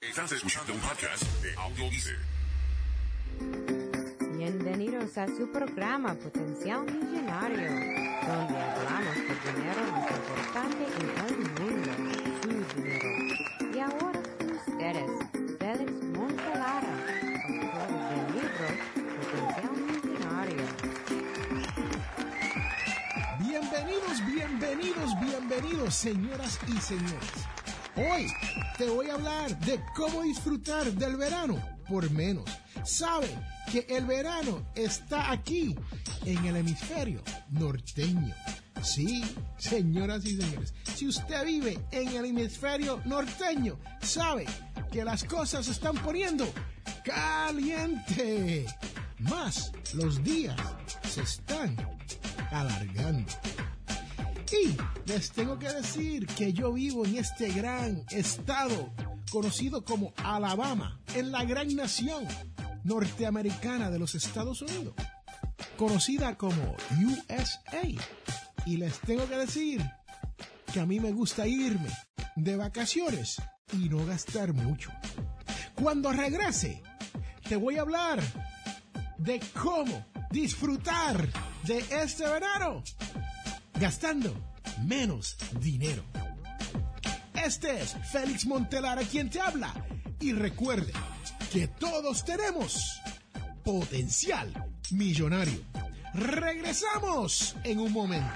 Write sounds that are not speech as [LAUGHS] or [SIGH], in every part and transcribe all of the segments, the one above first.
Estás escuchando un podcast de Audio Bienvenidos a su programa Potencial Millonario, donde hablamos de dinero más importante en el mundo, su dinero. Y ahora con ustedes, Félix Montelara, autor del libro Potencial Millonario. Bienvenidos, bienvenidos, bienvenidos, señoras y señores. Hoy te voy a hablar de cómo disfrutar del verano por menos. Sabe que el verano está aquí, en el hemisferio norteño. Sí, señoras y señores, si usted vive en el hemisferio norteño, sabe que las cosas se están poniendo caliente. Más los días se están alargando. Y les tengo que decir que yo vivo en este gran estado conocido como Alabama, en la gran nación norteamericana de los Estados Unidos, conocida como USA. Y les tengo que decir que a mí me gusta irme de vacaciones y no gastar mucho. Cuando regrese, te voy a hablar de cómo disfrutar de este verano gastando menos dinero. Este es Félix Montelara quien te habla y recuerde que todos tenemos potencial millonario. Regresamos en un momento.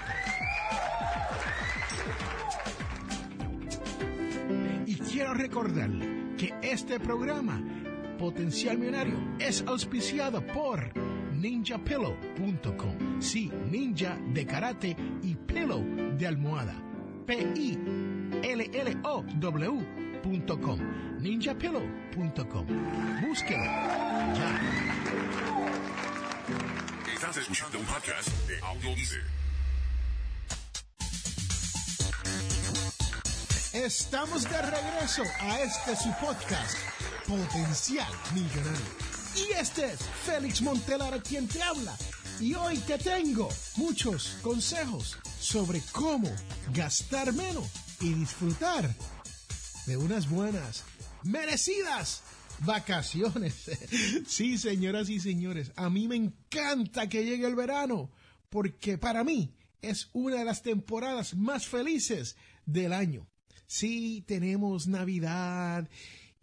Y quiero recordarle que este programa, Potencial Millonario, es auspiciado por ninjapillow.com. Sí, ninja de karate y pillow de almohada. P-I-L-L-O-W.com. ninjapillow.com. Búsquelo ya. Estás escuchando un podcast de Audio Estamos de regreso a este su podcast, Potencial Millonario. Y este es Félix Montelara quien te habla. Y hoy te tengo muchos consejos sobre cómo gastar menos y disfrutar de unas buenas, merecidas vacaciones. [LAUGHS] Sí, señoras y señores, a mí me encanta que llegue el verano porque para mí es una de las temporadas más felices del año. Sí, tenemos Navidad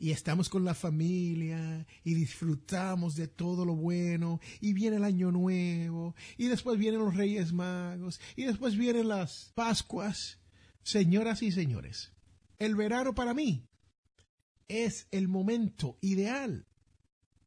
y estamos con la familia y disfrutamos de todo lo bueno y viene el año nuevo y después vienen los Reyes Magos y después vienen las Pascuas. Señoras y señores, el verano para mí es el momento ideal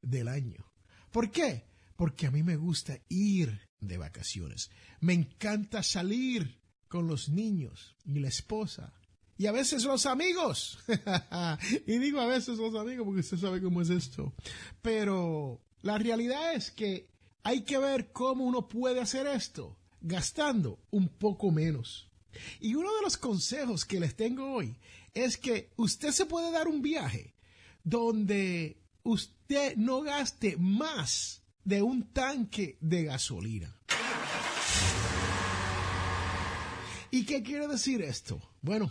del año. ¿Por qué? Porque a mí me gusta ir de vacaciones. Me encanta salir con los niños y la esposa y a veces los amigos. [LAUGHS] y digo a veces los amigos porque usted sabe cómo es esto. Pero la realidad es que hay que ver cómo uno puede hacer esto gastando un poco menos. Y uno de los consejos que les tengo hoy es que usted se puede dar un viaje donde usted no gaste más de un tanque de gasolina. ¿Y qué quiere decir esto? Bueno,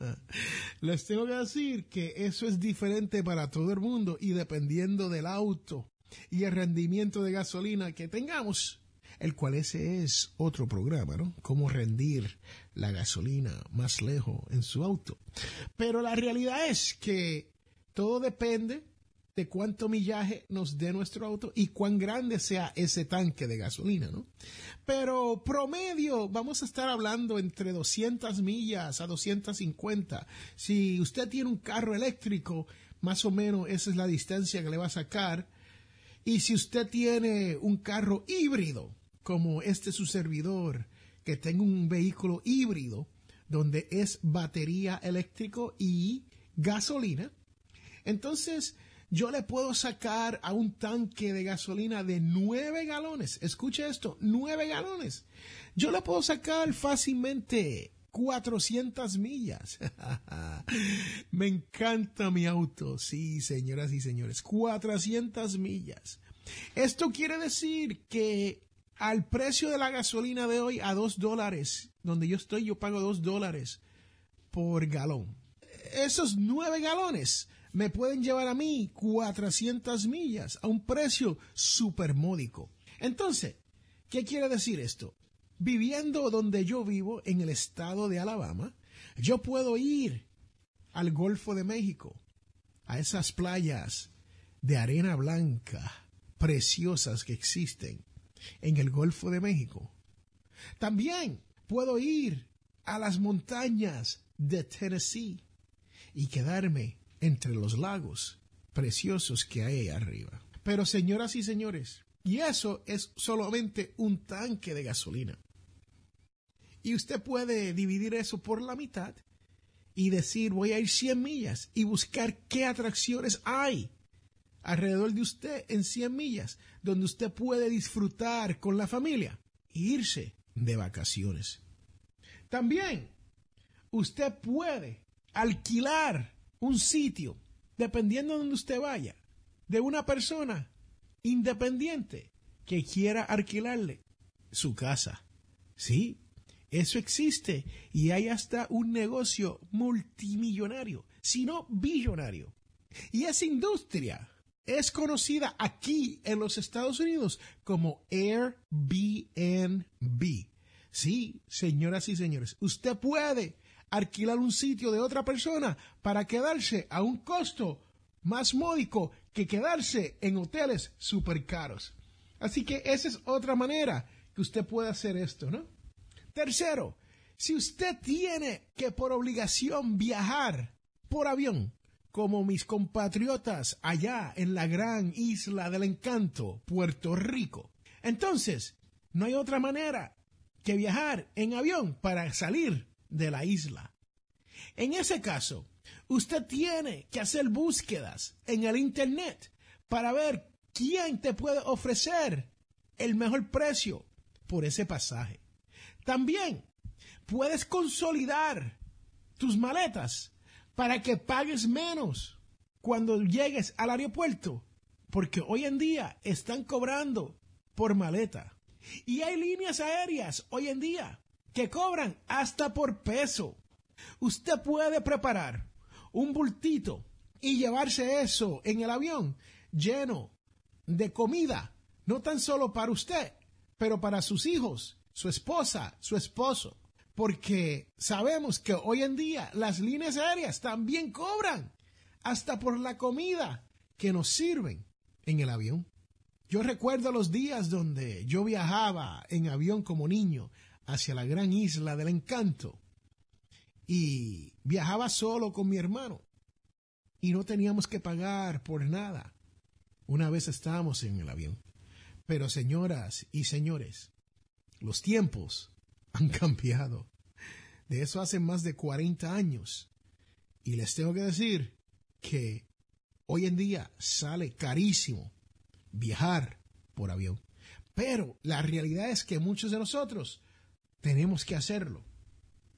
[LAUGHS] les tengo que decir que eso es diferente para todo el mundo y dependiendo del auto y el rendimiento de gasolina que tengamos, el cual ese es otro programa, ¿no? Cómo rendir la gasolina más lejos en su auto. Pero la realidad es que todo depende de cuánto millaje nos dé nuestro auto y cuán grande sea ese tanque de gasolina, ¿no? Pero promedio, vamos a estar hablando entre 200 millas a 250. Si usted tiene un carro eléctrico, más o menos esa es la distancia que le va a sacar. Y si usted tiene un carro híbrido, como este su servidor, que tenga un vehículo híbrido, donde es batería eléctrico y gasolina, entonces yo le puedo sacar a un tanque de gasolina de 9 galones. Escuche esto, 9 galones. Yo le puedo sacar fácilmente 400 millas. [LAUGHS] Me encanta mi auto. Sí, señoras y señores, 400 millas. Esto quiere decir que al precio de la gasolina de hoy a 2 dólares, donde yo estoy, yo pago 2 dólares por galón. Esos 9 galones me pueden llevar a mí 400 millas a un precio súper módico. Entonces, ¿qué quiere decir esto? Viviendo donde yo vivo, en el estado de Alabama, yo puedo ir al Golfo de México, a esas playas de arena blanca preciosas que existen en el Golfo de México. También puedo ir a las montañas de Tennessee y quedarme entre los lagos preciosos que hay arriba. Pero señoras y señores, y eso es solamente un tanque de gasolina. Y usted puede dividir eso por la mitad y decir voy a ir 100 millas y buscar qué atracciones hay alrededor de usted en 100 millas donde usted puede disfrutar con la familia e irse de vacaciones. También usted puede alquilar un sitio, dependiendo de donde usted vaya, de una persona independiente que quiera alquilarle su casa. Sí, eso existe y hay hasta un negocio multimillonario, si no billonario. Y esa industria es conocida aquí en los Estados Unidos como Airbnb. Sí, señoras y señores, usted puede alquilar un sitio de otra persona para quedarse a un costo más módico que quedarse en hoteles súper caros. Así que esa es otra manera que usted puede hacer esto, ¿no? Tercero, si usted tiene que por obligación viajar por avión, como mis compatriotas allá en la gran isla del encanto, Puerto Rico, entonces no hay otra manera que viajar en avión para salir de la isla. En ese caso, usted tiene que hacer búsquedas en el Internet para ver quién te puede ofrecer el mejor precio por ese pasaje. También puedes consolidar tus maletas para que pagues menos cuando llegues al aeropuerto, porque hoy en día están cobrando por maleta. Y hay líneas aéreas hoy en día que cobran hasta por peso. Usted puede preparar un bultito y llevarse eso en el avión lleno de comida, no tan solo para usted, pero para sus hijos, su esposa, su esposo. Porque sabemos que hoy en día las líneas aéreas también cobran hasta por la comida que nos sirven en el avión. Yo recuerdo los días donde yo viajaba en avión como niño hacia la gran isla del encanto y viajaba solo con mi hermano y no teníamos que pagar por nada. Una vez estábamos en el avión. Pero señoras y señores, los tiempos han [LAUGHS] cambiado. De eso hace más de 40 años. Y les tengo que decir que hoy en día sale carísimo viajar por avión. Pero la realidad es que muchos de nosotros tenemos que hacerlo.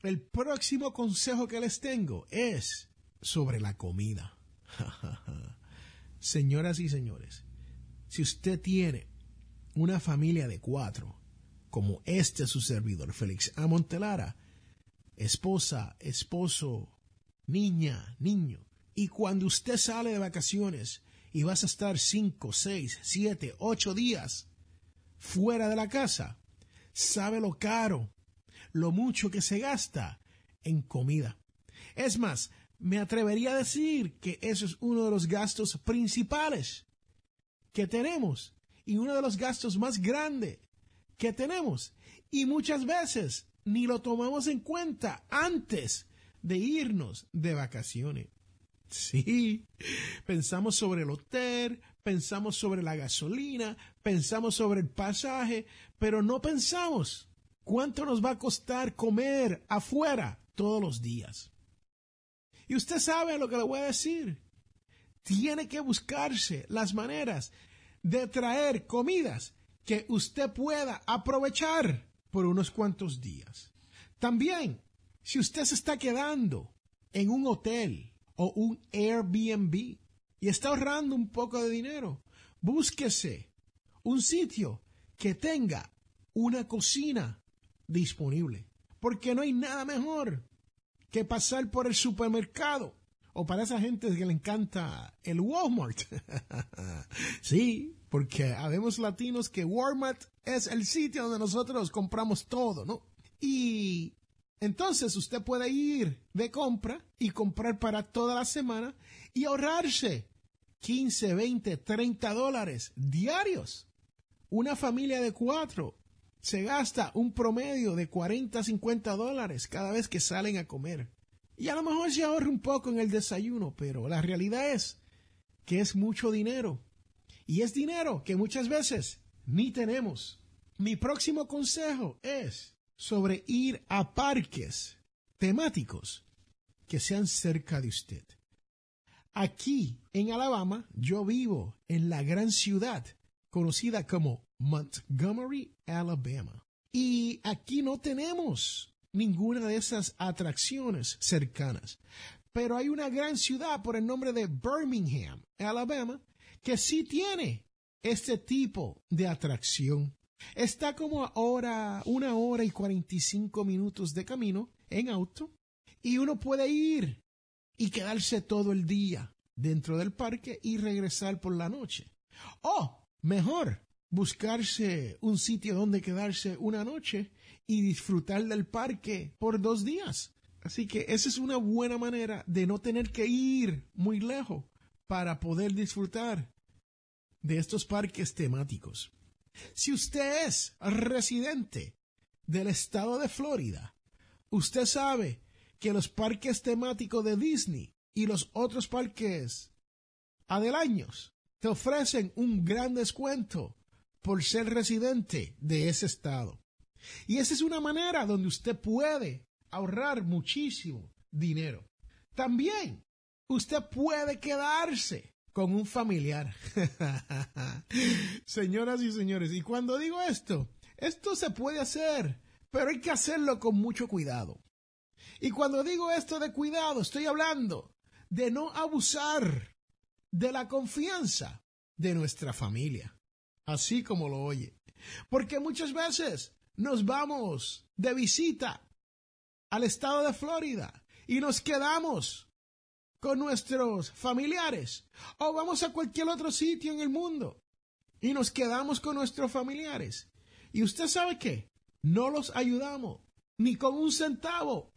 El próximo consejo que les tengo es sobre la comida. [LAUGHS] Señoras y señores, si usted tiene una familia de cuatro, como este su servidor, Félix Amontelara, esposa, esposo, niña, niño, y cuando usted sale de vacaciones y vas a estar cinco, seis, siete, ocho días fuera de la casa, sabe lo caro, lo mucho que se gasta en comida. Es más, me atrevería a decir que eso es uno de los gastos principales que tenemos y uno de los gastos más grandes que tenemos. Y muchas veces ni lo tomamos en cuenta antes de irnos de vacaciones. Sí, pensamos sobre el hotel, pensamos sobre la gasolina, pensamos sobre el pasaje, pero no pensamos cuánto nos va a costar comer afuera todos los días. Y usted sabe lo que le voy a decir. Tiene que buscarse las maneras de traer comidas que usted pueda aprovechar por unos cuantos días. También, si usted se está quedando en un hotel o un Airbnb y está ahorrando un poco de dinero, búsquese un sitio que tenga una cocina disponible. Porque no hay nada mejor que pasar por el supermercado o para esa gente que le encanta el Walmart. [LAUGHS] sí, porque habemos latinos que Walmart es el sitio donde nosotros compramos todo, ¿no? Y entonces usted puede ir de compra y comprar para toda la semana y ahorrarse 15, 20, 30 dólares diarios. Una familia de cuatro se gasta un promedio de 40, 50 dólares cada vez que salen a comer. Y a lo mejor se ahorra un poco en el desayuno, pero la realidad es que es mucho dinero. Y es dinero que muchas veces ni tenemos. Mi próximo consejo es sobre ir a parques temáticos que sean cerca de usted. Aquí, en Alabama, yo vivo en la gran ciudad conocida como Montgomery, Alabama. Y aquí no tenemos ninguna de esas atracciones cercanas. Pero hay una gran ciudad por el nombre de Birmingham, Alabama, que sí tiene este tipo de atracción. Está como ahora una hora y 45 minutos de camino en auto y uno puede ir y quedarse todo el día dentro del parque y regresar por la noche. O, mejor, buscarse un sitio donde quedarse una noche y disfrutar del parque por dos días. Así que esa es una buena manera de no tener que ir muy lejos para poder disfrutar de estos parques temáticos. Si usted es residente del estado de Florida, usted sabe que los parques temáticos de Disney y los otros parques adelaños te ofrecen un gran descuento por ser residente de ese estado. Y esa es una manera donde usted puede ahorrar muchísimo dinero. También usted puede quedarse con un familiar. [LAUGHS] Señoras y señores, y cuando digo esto, esto se puede hacer, pero hay que hacerlo con mucho cuidado. Y cuando digo esto de cuidado, estoy hablando de no abusar de la confianza de nuestra familia, así como lo oye. Porque muchas veces nos vamos de visita al estado de Florida y nos quedamos con nuestros familiares o vamos a cualquier otro sitio en el mundo y nos quedamos con nuestros familiares. Y usted sabe qué, no los ayudamos ni con un centavo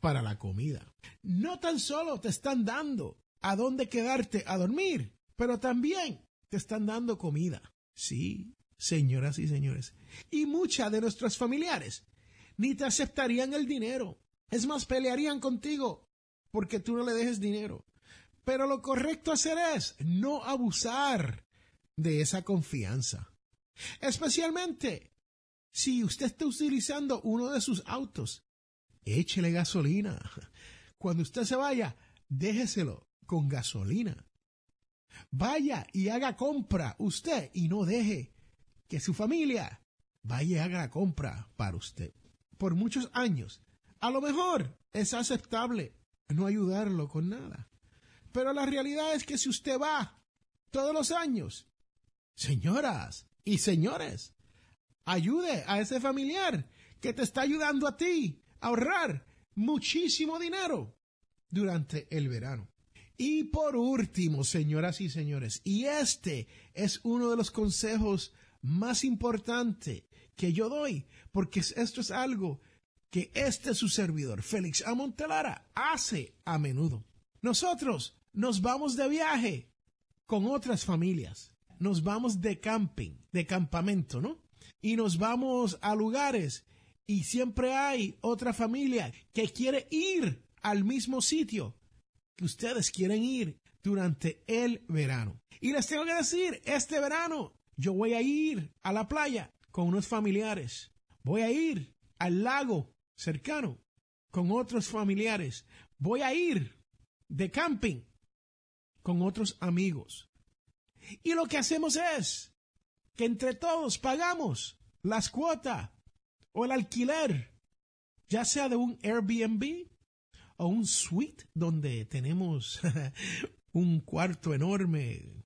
para la comida. No tan solo te están dando a dónde quedarte a dormir, pero también te están dando comida. Sí, señoras y señores. Y muchas de nuestros familiares ni te aceptarían el dinero. Es más, pelearían contigo porque tú no le dejes dinero. Pero lo correcto hacer es no abusar de esa confianza. Especialmente si usted está utilizando uno de sus autos. Échele gasolina. Cuando usted se vaya, déjeselo con gasolina. Vaya y haga compra usted y no deje que su familia vaya y haga la compra para usted. Por muchos años, a lo mejor es aceptable no ayudarlo con nada. Pero la realidad es que si usted va todos los años, señoras y señores, ayude a ese familiar que te está ayudando a ti ahorrar muchísimo dinero durante el verano. Y por último, señoras y señores, y este es uno de los consejos más importantes que yo doy, porque esto es algo que este su servidor, Félix Amontelara, hace a menudo. Nosotros nos vamos de viaje con otras familias. Nos vamos de camping, de campamento, ¿no? Y nos vamos a lugares y siempre hay otra familia que quiere ir al mismo sitio que ustedes quieren ir durante el verano. Y les tengo que decir, este verano yo voy a ir a la playa con unos familiares. Voy a ir al lago cercano con otros familiares. Voy a ir de camping con otros amigos. Y lo que hacemos es que entre todos pagamos las cuotas o el alquiler, ya sea de un Airbnb o un suite donde tenemos [LAUGHS] un cuarto enorme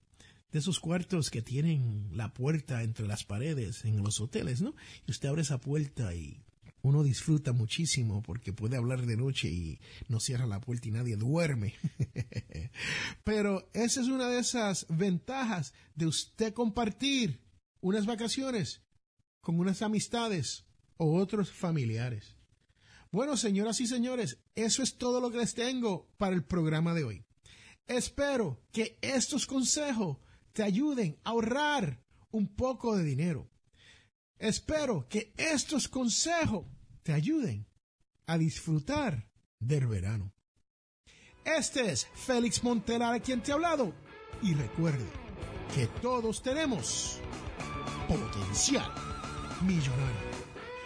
de esos cuartos que tienen la puerta entre las paredes en los hoteles, ¿no? Y usted abre esa puerta y uno disfruta muchísimo porque puede hablar de noche y no cierra la puerta y nadie duerme. [LAUGHS] Pero esa es una de esas ventajas de usted compartir unas vacaciones con unas amistades o otros familiares. Bueno, señoras y señores, eso es todo lo que les tengo para el programa de hoy. Espero que estos consejos te ayuden a ahorrar un poco de dinero. Espero que estos consejos te ayuden a disfrutar del verano. Este es Félix Montelar quien te ha hablado y recuerde que todos tenemos potencial millonario.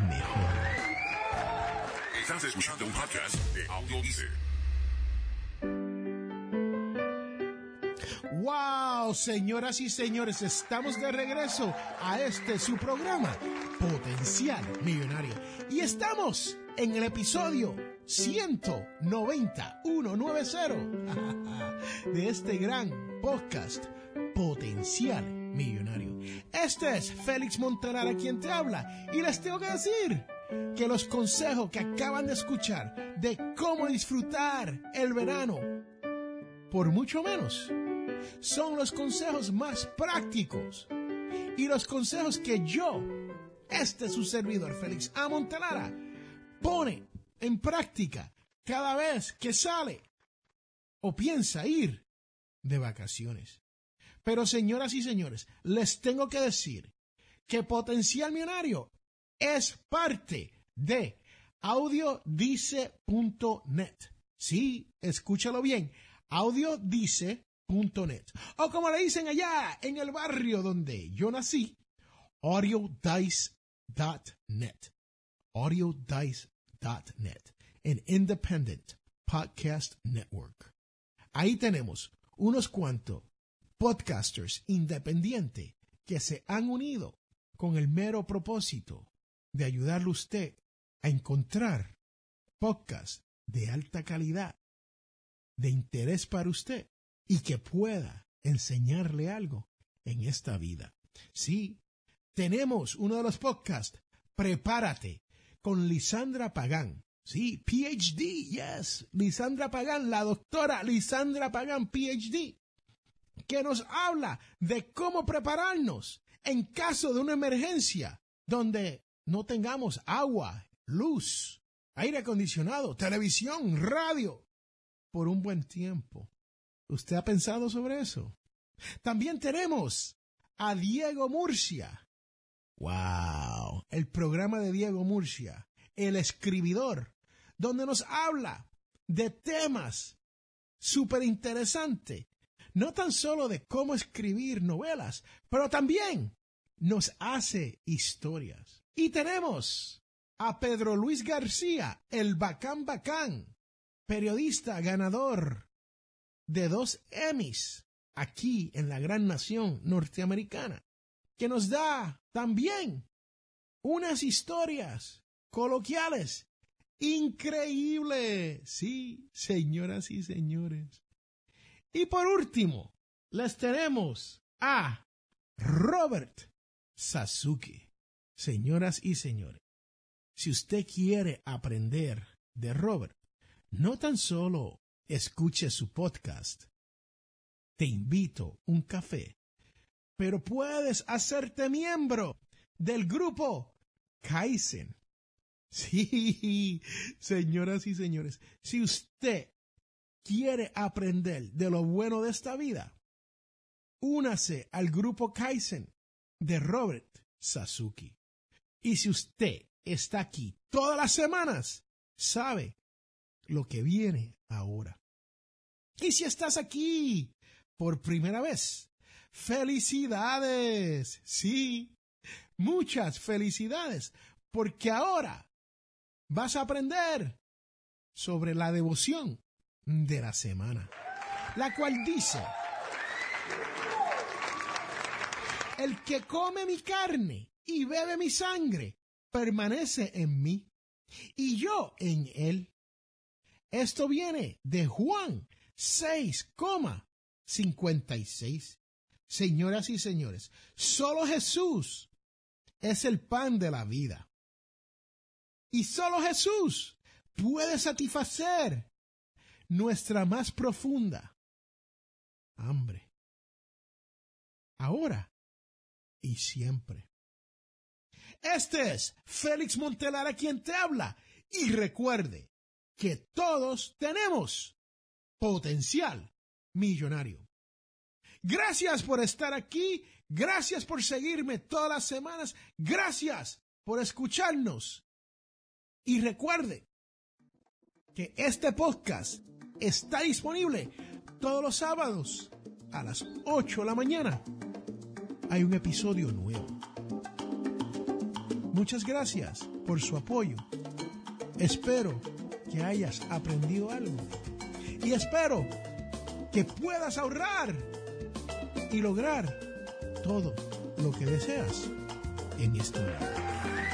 mejor. Estás escuchando un podcast de Audio Dice. ¡Wow! Señoras y señores, estamos de regreso a este su programa, Potencial Millonario. Y estamos en el episodio 190, 190 [LAUGHS] de este gran podcast, Potencial Millonario. Este es Félix Montelar a quien te habla y les tengo que decir que los consejos que acaban de escuchar de cómo disfrutar el verano por mucho menos son los consejos más prácticos y los consejos que yo, este su servidor Félix A. Montelara, pone en práctica cada vez que sale o piensa ir de vacaciones. Pero señoras y señores, les tengo que decir que Potencial Millonario es parte de audiodice.net. Sí, escúchalo bien, audiodice.net. O como le dicen allá en el barrio donde yo nací, audiodice.net. audiodice.net. En Independent Podcast Network. Ahí tenemos unos cuantos podcasters independientes que se han unido con el mero propósito de ayudarle usted a encontrar podcasts de alta calidad, de interés para usted y que pueda enseñarle algo en esta vida. Sí, tenemos uno de los podcasts, Prepárate, con Lisandra Pagán. Sí, PhD, yes, Lisandra Pagán, la doctora Lisandra Pagán, PhD, que nos habla de cómo prepararnos en caso de una emergencia donde no tengamos agua, luz, aire acondicionado, televisión, radio, por un buen tiempo. ¿Usted ha pensado sobre eso? También tenemos a Diego Murcia. ¡Wow! El programa de Diego Murcia, el escribidor, donde nos habla de temas súper interesantes. No tan solo de cómo escribir novelas, pero también nos hace historias. Y tenemos a Pedro Luis García, el Bacán Bacán, periodista ganador de dos Emmys aquí en la gran nación norteamericana, que nos da también unas historias coloquiales increíbles. Sí, señoras y señores. Y por último, les tenemos a Robert Sasuke. Señoras y señores, si usted quiere aprender de Robert, no tan solo escuche su podcast, te invito un café, pero puedes hacerte miembro del grupo Kaizen. [LAUGHS] Sí, señoras y señores, si usted quiere aprender de lo bueno de esta vida, únase al grupo Kaizen de Robert Sasuke. Y si usted está aquí todas las semanas, sabe lo que viene ahora. Y si estás aquí por primera vez, felicidades. Sí, muchas felicidades, porque ahora vas a aprender sobre la devoción de la semana, la cual dice, el que come mi carne y bebe mi sangre, permanece en mí y yo en él. Esto viene de Juan 6,56. Señoras y señores, solo Jesús es el pan de la vida. Y solo Jesús puede satisfacer nuestra más profunda hambre. Ahora y siempre. Este es Félix Montelara quien te habla. Y recuerde que todos tenemos potencial millonario. Gracias por estar aquí. Gracias por seguirme todas las semanas. Gracias por escucharnos. Y recuerde que este podcast está disponible todos los sábados a las 8 de la mañana. Hay un episodio nuevo. Muchas gracias por su apoyo. Espero que hayas aprendido algo. Y espero que puedas ahorrar y lograr todo lo que deseas en esta vida.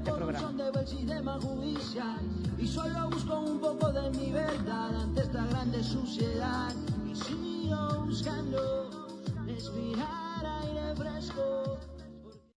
este programa. Y solo busco un poco de mi verdad ante esta grande suciedad. Y sigo buscando respirar aire fresco.